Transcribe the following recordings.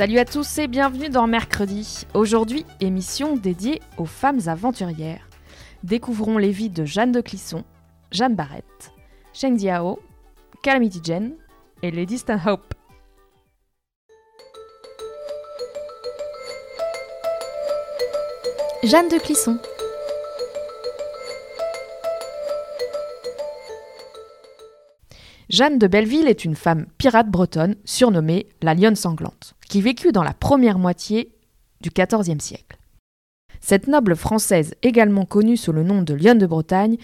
Salut à tous et bienvenue dans Mercredi. Aujourd'hui, émission dédiée aux femmes aventurières. Découvrons les vies de Jeanne de Clisson, Jeanne Barrette, Sheng Diao, Calamity Jane et Lady Stanhope. Jeanne de Clisson. Jeanne de Belleville est une femme pirate bretonne surnommée la Lionne Sanglante, qui vécut dans la première moitié du XIVe siècle. Cette noble française, également connue sous le nom de Lionne de Bretagne,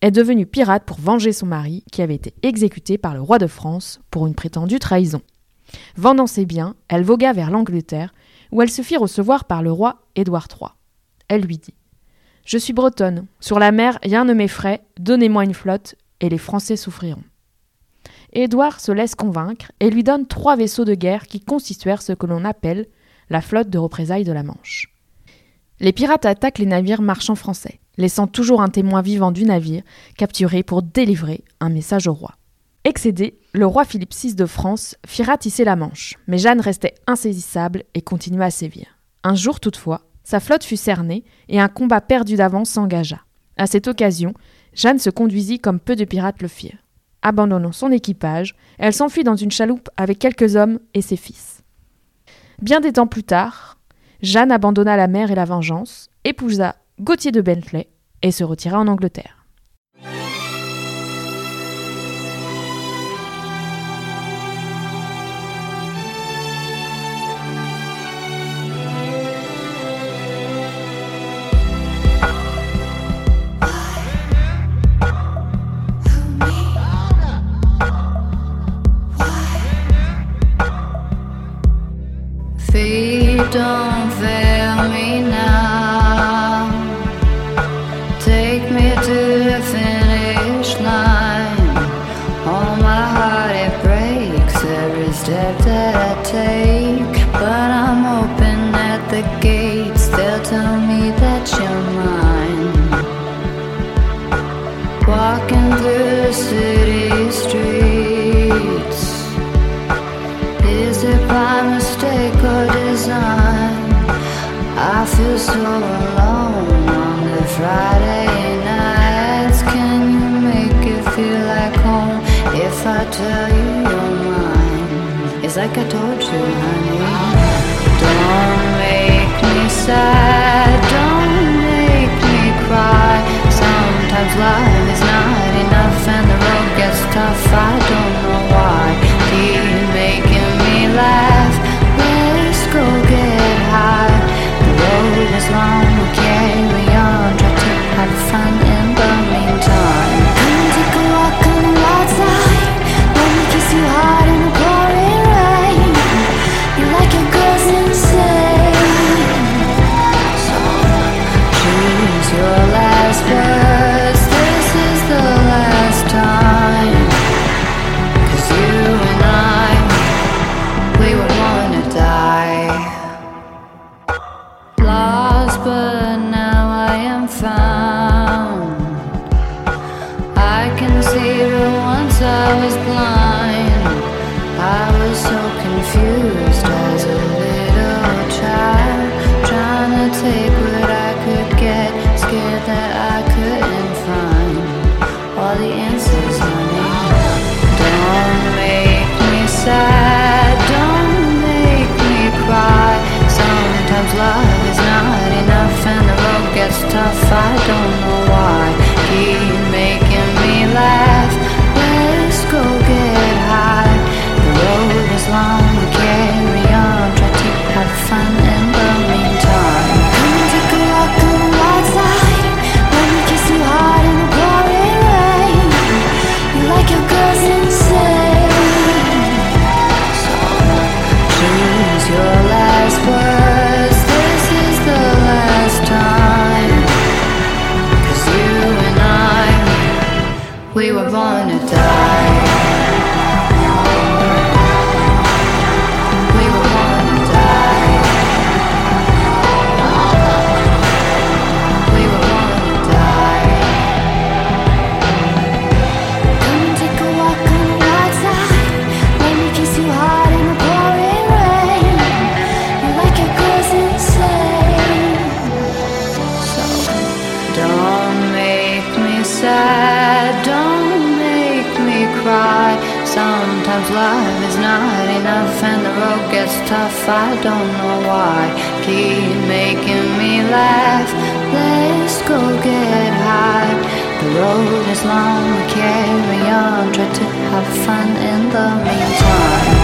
est devenue pirate pour venger son mari, qui avait été exécuté par le roi de France pour une prétendue trahison. Vendant ses biens, elle vogua vers l'Angleterre, où elle se fit recevoir par le roi Édouard III. Elle lui dit Je suis bretonne, sur la mer rien ne m'effraie, donnez-moi une flotte, et les Français souffriront. Édouard se laisse convaincre et lui donne trois vaisseaux de guerre qui constituèrent ce que l'on appelle la flotte de représailles de la Manche. Les pirates attaquent les navires marchands français, laissant toujours un témoin vivant du navire, capturé pour délivrer un message au roi. Excédé, le roi Philippe VI de France fit ratisser la Manche, mais Jeanne restait insaisissable et continua à sévir. Un jour toutefois, sa flotte fut cernée et un combat perdu d'avance s'engagea. À cette occasion, Jeanne se conduisit comme peu de pirates le firent. Abandonnant son équipage, elle s'enfuit dans une chaloupe avec quelques hommes et ses fils. Bien des temps plus tard, Jeanne abandonna la mer et la vengeance, épousa Gauthier de Bentley et se retira en Angleterre. If I tell you you're mine? It's like I told you, honey. Don't make me sad, don't make me cry. Sometimes life is not enough and the road gets tough. I don't know why. Keep making me laugh. High. The road is long, we carry on. Try to have fun in the meantime.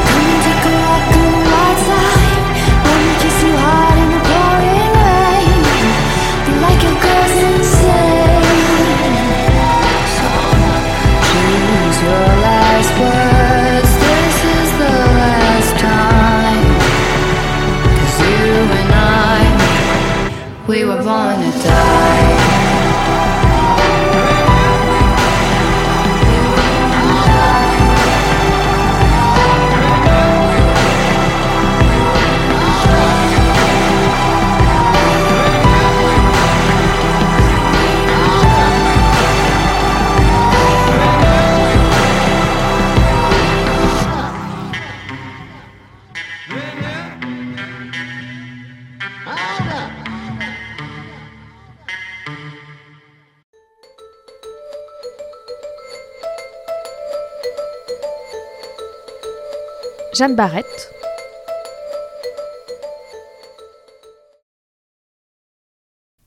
Jeanne Barrette,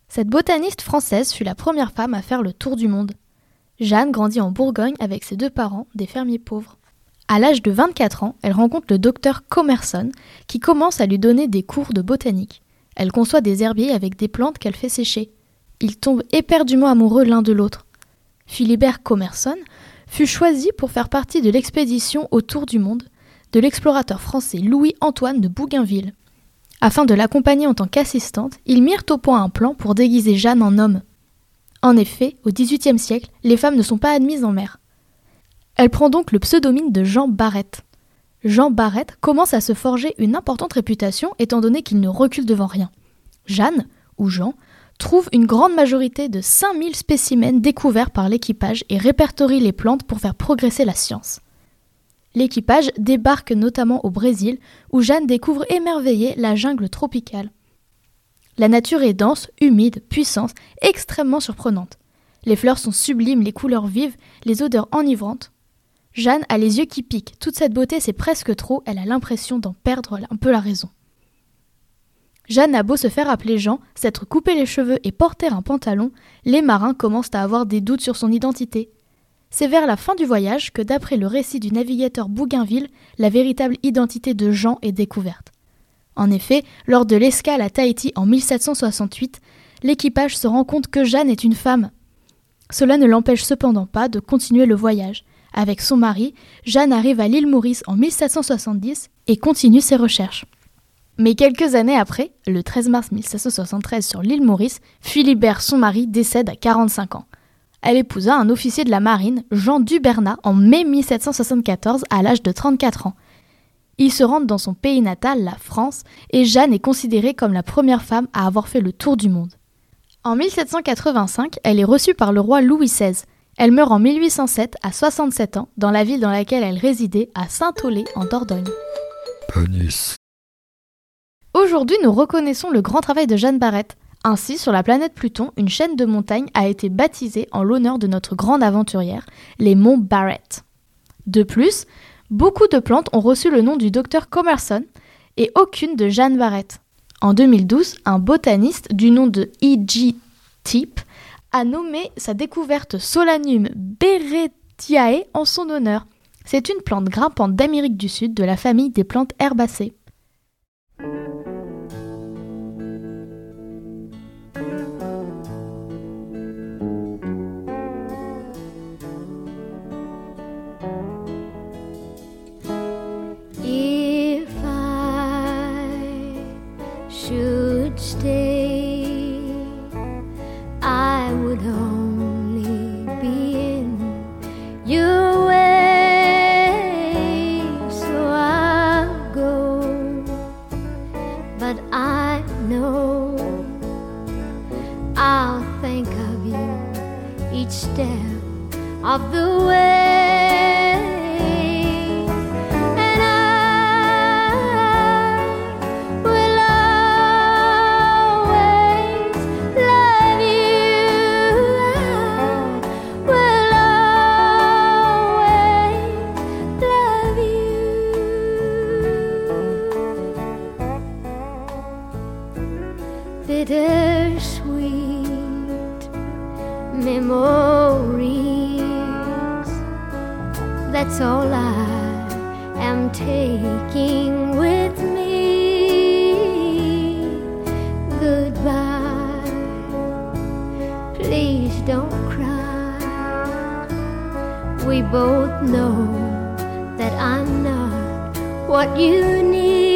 Cette botaniste française fut la première femme à faire le tour du monde. Jeanne grandit en Bourgogne avec ses deux parents, des fermiers pauvres. À l'âge de 24 ans, elle rencontre le docteur Commerson, qui commence à lui donner des cours de botanique. Elle conçoit des herbiers avec des plantes qu'elle fait sécher. Ils tombent éperdument amoureux l'un de l'autre. Philibert Commerson fut choisi pour faire partie de l'expédition autour du monde de l'explorateur français Louis-Antoine de Bougainville. Afin de l'accompagner en tant qu'assistante, ils mirent au point un plan pour déguiser Jeanne en homme. En effet, au XVIIIe siècle, les femmes ne sont pas admises en mer. Elle prend donc le pseudonyme de Jean Barrette. Jean Barrette commence à se forger une importante réputation étant donné qu'il ne recule devant rien. Jeanne, ou Jean, trouve une grande majorité de 5000 spécimens découverts par l'équipage et répertorie les plantes pour faire progresser la science. L'équipage débarque notamment au Brésil, où Jeanne découvre émerveillée la jungle tropicale. La nature est dense, humide, puissante, extrêmement surprenante. Les fleurs sont sublimes, les couleurs vives, les odeurs enivrantes. Jeanne a les yeux qui piquent. Toute cette beauté, c'est presque trop, elle a l'impression d'en perdre un peu la raison. Jeanne a beau se faire appeler Jean, s'être coupé les cheveux et porter un pantalon, les marins commencent à avoir des doutes sur son identité. C'est vers la fin du voyage que, d'après le récit du navigateur Bougainville, la véritable identité de Jean est découverte. En effet, lors de l'escale à Tahiti en 1768, l'équipage se rend compte que Jeanne est une femme. Cela ne l'empêche cependant pas de continuer le voyage. Avec son mari, Jeanne arrive à l'île Maurice en 1770 et continue ses recherches. Mais quelques années après, le 13 mars 1773 sur l'île Maurice, Philibert, son mari, décède à 45 ans. Elle épousa un officier de la marine, Jean Dubernat, en mai 1774 à l'âge de 34 ans. Ils se rendent dans son pays natal, la France, et Jeanne est considérée comme la première femme à avoir fait le tour du monde. En 1785, elle est reçue par le roi Louis XVI. Elle meurt en 1807 à 67 ans dans la ville dans laquelle elle résidait, à Saint-Aulé, en Dordogne. Aujourd'hui, nous reconnaissons le grand travail de Jeanne Barrette. Ainsi, sur la planète Pluton, une chaîne de montagnes a été baptisée en l'honneur de notre grande aventurière, les monts Barrett. De plus, beaucoup de plantes ont reçu le nom du docteur Commerson et aucune de Jeanne Barrett. En 2012, un botaniste du nom de E.G. Tip a nommé sa découverte Solanum beretiae en son honneur. C'est une plante grimpante d'Amérique du Sud de la famille des plantes herbacées. Don't cry. We both know that I'm not what you need.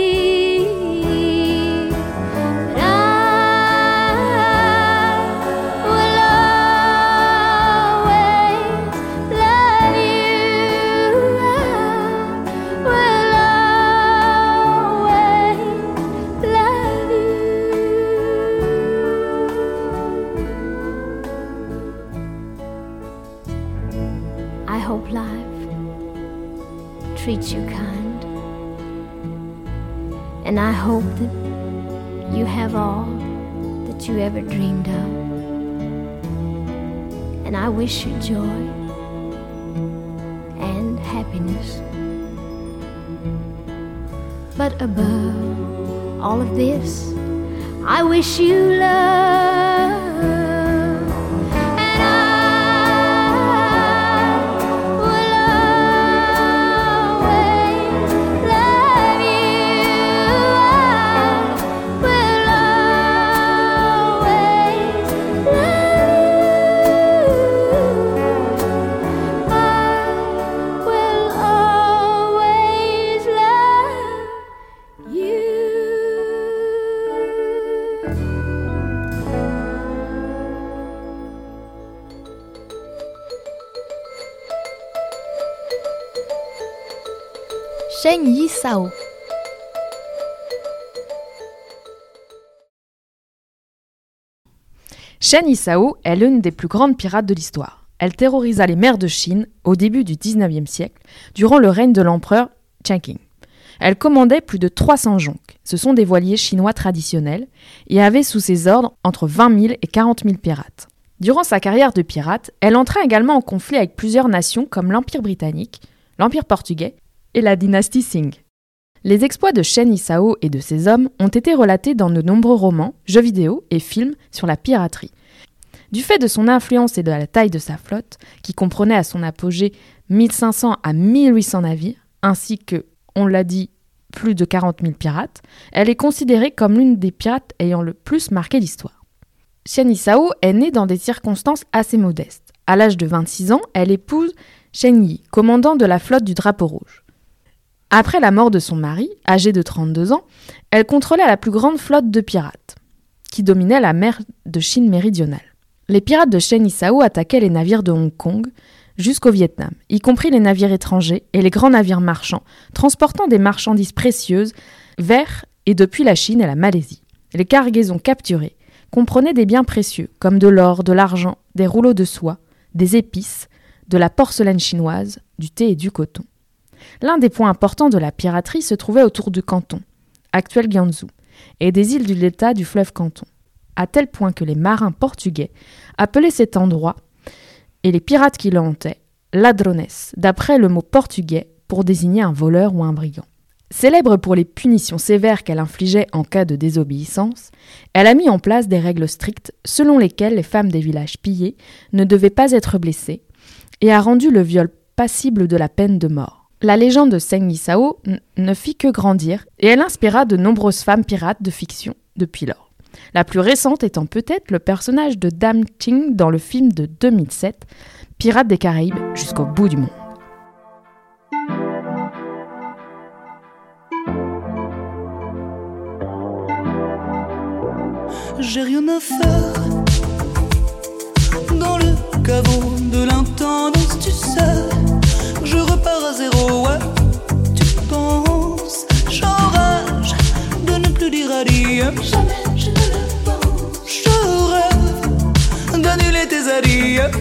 Hope that you have all that you ever dreamed of. And I wish you joy and happiness. But above all of this, I wish you love. Yi Sao. Shen Yisao est l'une des plus grandes pirates de l'histoire. Elle terrorisa les mers de Chine au début du 19e siècle, durant le règne de l'empereur Chengqing. Elle commandait plus de 300 jonques, ce sont des voiliers chinois traditionnels, et avait sous ses ordres entre 20 000 et 40 000 pirates. Durant sa carrière de pirate, elle entra également en conflit avec plusieurs nations comme l'Empire britannique, l'Empire portugais et la dynastie Sing. Les exploits de Shen Yisao et de ses hommes ont été relatés dans de nombreux romans, jeux vidéo et films sur la piraterie. Du fait de son influence et de la taille de sa flotte, qui comprenait à son apogée 1500 à 1800 navires, ainsi que, on l'a dit, plus de 40 000 pirates, elle est considérée comme l'une des pirates ayant le plus marqué l'histoire. Shen Yisao est née dans des circonstances assez modestes. À l'âge de 26 ans, elle épouse Shen Yi, commandant de la flotte du drapeau rouge. Après la mort de son mari, âgé de 32 ans, elle contrôlait la plus grande flotte de pirates, qui dominait la mer de Chine méridionale. Les pirates de Shen Yisao attaquaient les navires de Hong Kong jusqu'au Vietnam, y compris les navires étrangers et les grands navires marchands, transportant des marchandises précieuses vers et depuis la Chine et la Malaisie. Les cargaisons capturées comprenaient des biens précieux, comme de l'or, de l'argent, des rouleaux de soie, des épices, de la porcelaine chinoise, du thé et du coton. L'un des points importants de la piraterie se trouvait autour du Canton, actuel Guangzhou, et des îles du delta du fleuve Canton, à tel point que les marins portugais appelaient cet endroit, et les pirates qui le hantaient, ladrones, d'après le mot portugais pour désigner un voleur ou un brigand. Célèbre pour les punitions sévères qu'elle infligeait en cas de désobéissance, elle a mis en place des règles strictes selon lesquelles les femmes des villages pillés ne devaient pas être blessées, et a rendu le viol passible de la peine de mort. La légende de Seng Yisao n- ne fit que grandir et elle inspira de nombreuses femmes pirates de fiction depuis lors. La plus récente étant peut-être le personnage de Dame Ching dans le film de 2007, Pirates des Caraïbes jusqu'au bout du monde. Je repars à zéro, ouais. Tu penses, j'enrage de ne plus dire adieu. Jamais je ne le pense. Je rêve d'annuler tes adieux.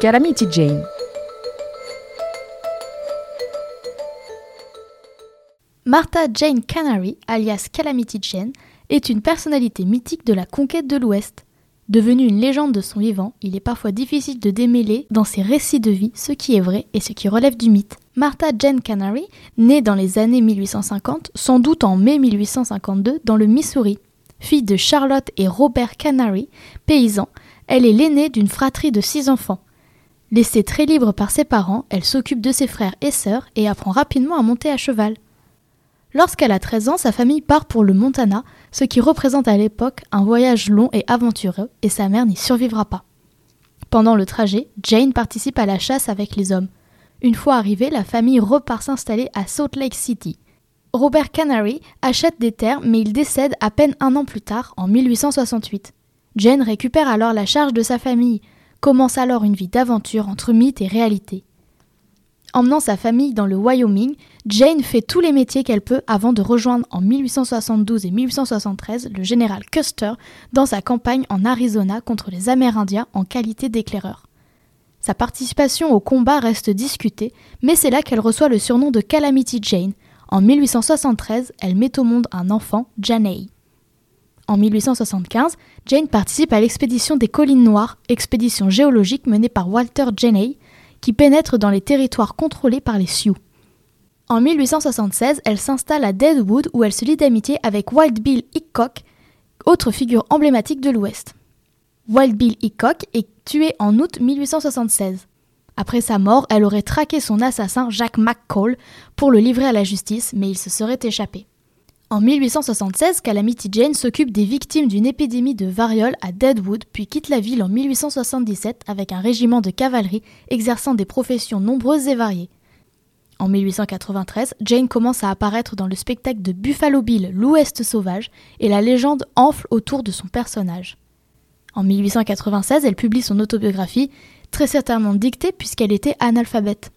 Calamity Jane. Martha Jane Canary, alias Calamity Jane, est une personnalité mythique de la conquête de l'Ouest. Devenu une légende de son vivant, il est parfois difficile de démêler dans ses récits de vie ce qui est vrai et ce qui relève du mythe. Martha Jane Canary, née dans les années 1850, sans doute en mai 1852, dans le Missouri. Fille de Charlotte et Robert Canary, paysans, elle est l'aînée d'une fratrie de six enfants. Laissée très libre par ses parents, elle s'occupe de ses frères et sœurs et apprend rapidement à monter à cheval. Lorsqu'elle a 13 ans, sa famille part pour le Montana, ce qui représente à l'époque un voyage long et aventureux, et sa mère n'y survivra pas. Pendant le trajet, Jane participe à la chasse avec les hommes. Une fois arrivée, la famille repart s'installer à Salt Lake City. Robert Canary achète des terres, mais il décède à peine un an plus tard, en 1868. Jane récupère alors la charge de sa famille, commence alors une vie d'aventure entre mythe et réalité. Emmenant sa famille dans le Wyoming, Jane fait tous les métiers qu'elle peut avant de rejoindre en 1872 et 1873 le général Custer dans sa campagne en Arizona contre les Amérindiens en qualité d'éclaireur. Sa participation au combat reste discutée, mais c'est là qu'elle reçoit le surnom de Calamity Jane. En 1873, elle met au monde un enfant, Janey. En 1875, Jane participe à l'expédition des Collines Noires, expédition géologique menée par Walter Janney, qui pénètre dans les territoires contrôlés par les Sioux. En 1876, elle s'installe à Deadwood où elle se lie d'amitié avec Wild Bill Hickok, autre figure emblématique de l'Ouest. Wild Bill Hickok est tué en août 1876. Après sa mort, elle aurait traqué son assassin Jack McCall pour le livrer à la justice, mais il se serait échappé. En 1876, Calamity Jane s'occupe des victimes d'une épidémie de variole à Deadwood, puis quitte la ville en 1877 avec un régiment de cavalerie exerçant des professions nombreuses et variées. En 1893, Jane commence à apparaître dans le spectacle de Buffalo Bill, l'Ouest sauvage, et la légende enfle autour de son personnage. En 1896, elle publie son autobiographie, très certainement dictée puisqu'elle était analphabète.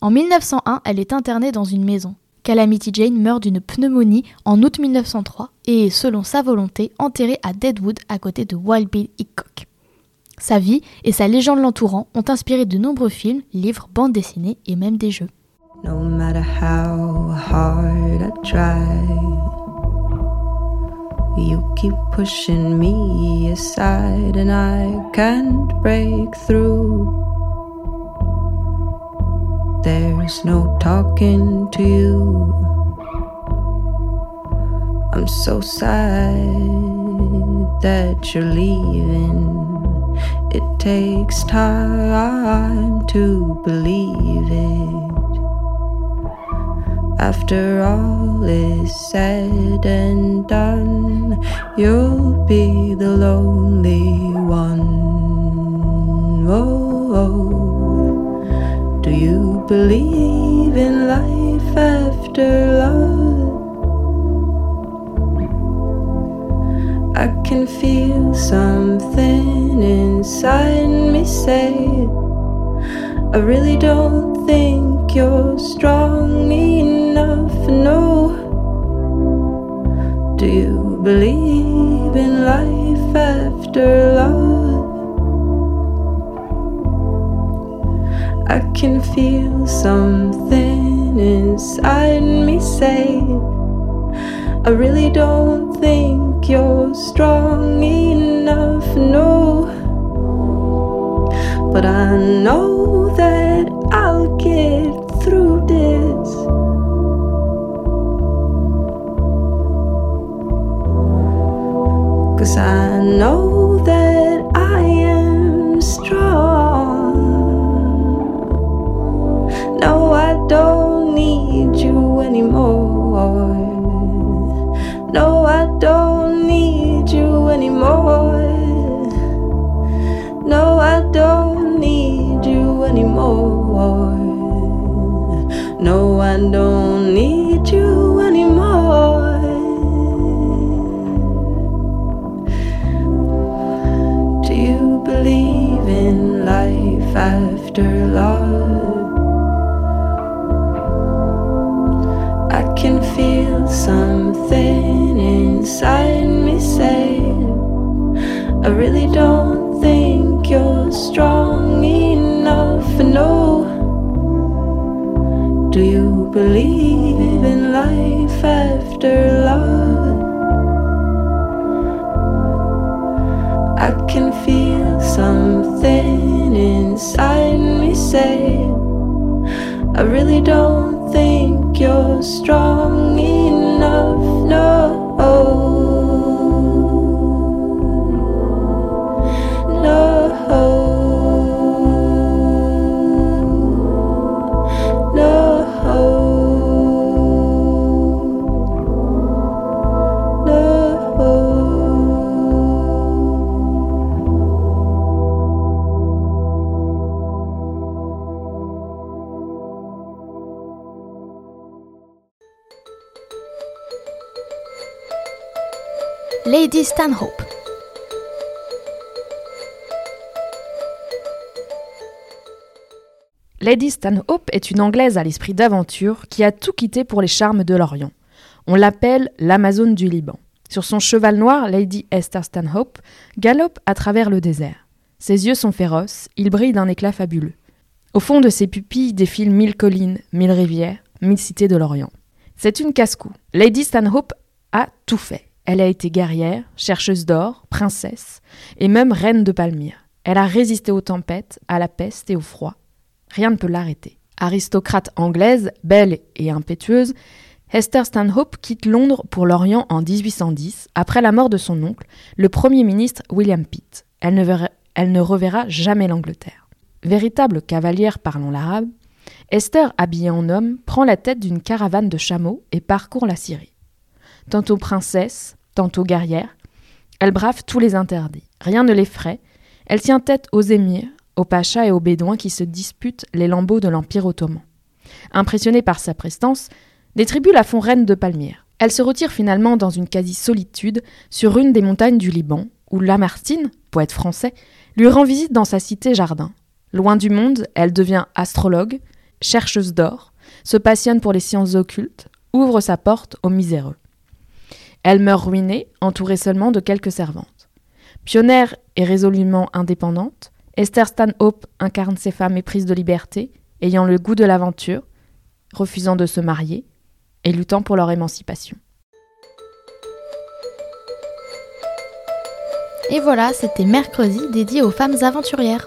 En 1901, elle est internée dans une maison. Calamity Jane meurt d'une pneumonie en août 1903 et est, selon sa volonté, enterrée à Deadwood à côté de Wild Bill Hickok. Sa vie et sa légende l'entourant ont inspiré de nombreux films, livres, bandes dessinées et même des jeux. There's no talking to you. I'm so sad that you're leaving. It takes time to believe it. After all is said and done, you'll be the lonely one. Oh, oh. do you believe in life after love? I can feel something inside me say, I really don't think you're strong enough. No, do you believe in life after love? I can feel something inside me say, I really don't think you're strong enough. No, but I know that I'll get through this. Cause I know after love? I can feel something inside me say, I really don't really don't think you're strong Lady Stanhope. Lady Stanhope est une Anglaise à l'esprit d'aventure qui a tout quitté pour les charmes de l'Orient. On l'appelle l'Amazone du Liban. Sur son cheval noir, Lady Esther Stanhope galope à travers le désert. Ses yeux sont féroces, ils brillent d'un éclat fabuleux. Au fond de ses pupilles défilent mille collines, mille rivières, mille cités de l'Orient. C'est une casse-cou. Lady Stanhope a tout fait. Elle a été guerrière, chercheuse d'or, princesse, et même reine de Palmyre. Elle a résisté aux tempêtes, à la peste et au froid. Rien ne peut l'arrêter. Aristocrate anglaise, belle et impétueuse, Hester Stanhope quitte Londres pour l'Orient en 1810, après la mort de son oncle, le Premier ministre William Pitt. Elle ne, elle ne reverra jamais l'Angleterre. Véritable cavalière parlant l'arabe, Esther, habillée en homme, prend la tête d'une caravane de chameaux et parcourt la Syrie. Tantôt princesse, tantôt guerrière, elle brave tous les interdits. Rien ne l'effraie. Elle tient tête aux émirs, aux pachas et aux bédouins qui se disputent les lambeaux de l'Empire ottoman. Impressionnée par sa prestance, des tribus la font reine de Palmyre. Elle se retire finalement dans une quasi-solitude sur une des montagnes du Liban, où Lamartine, poète français, lui rend visite dans sa cité jardin. Loin du monde, elle devient astrologue, chercheuse d'or, se passionne pour les sciences occultes, ouvre sa porte aux miséreux. Elle meurt ruinée, entourée seulement de quelques servantes. Pionnière et résolument indépendante, Esther Stanhope incarne ces femmes éprises de liberté, ayant le goût de l'aventure, refusant de se marier et luttant pour leur émancipation. Et voilà, c'était mercredi dédié aux femmes aventurières.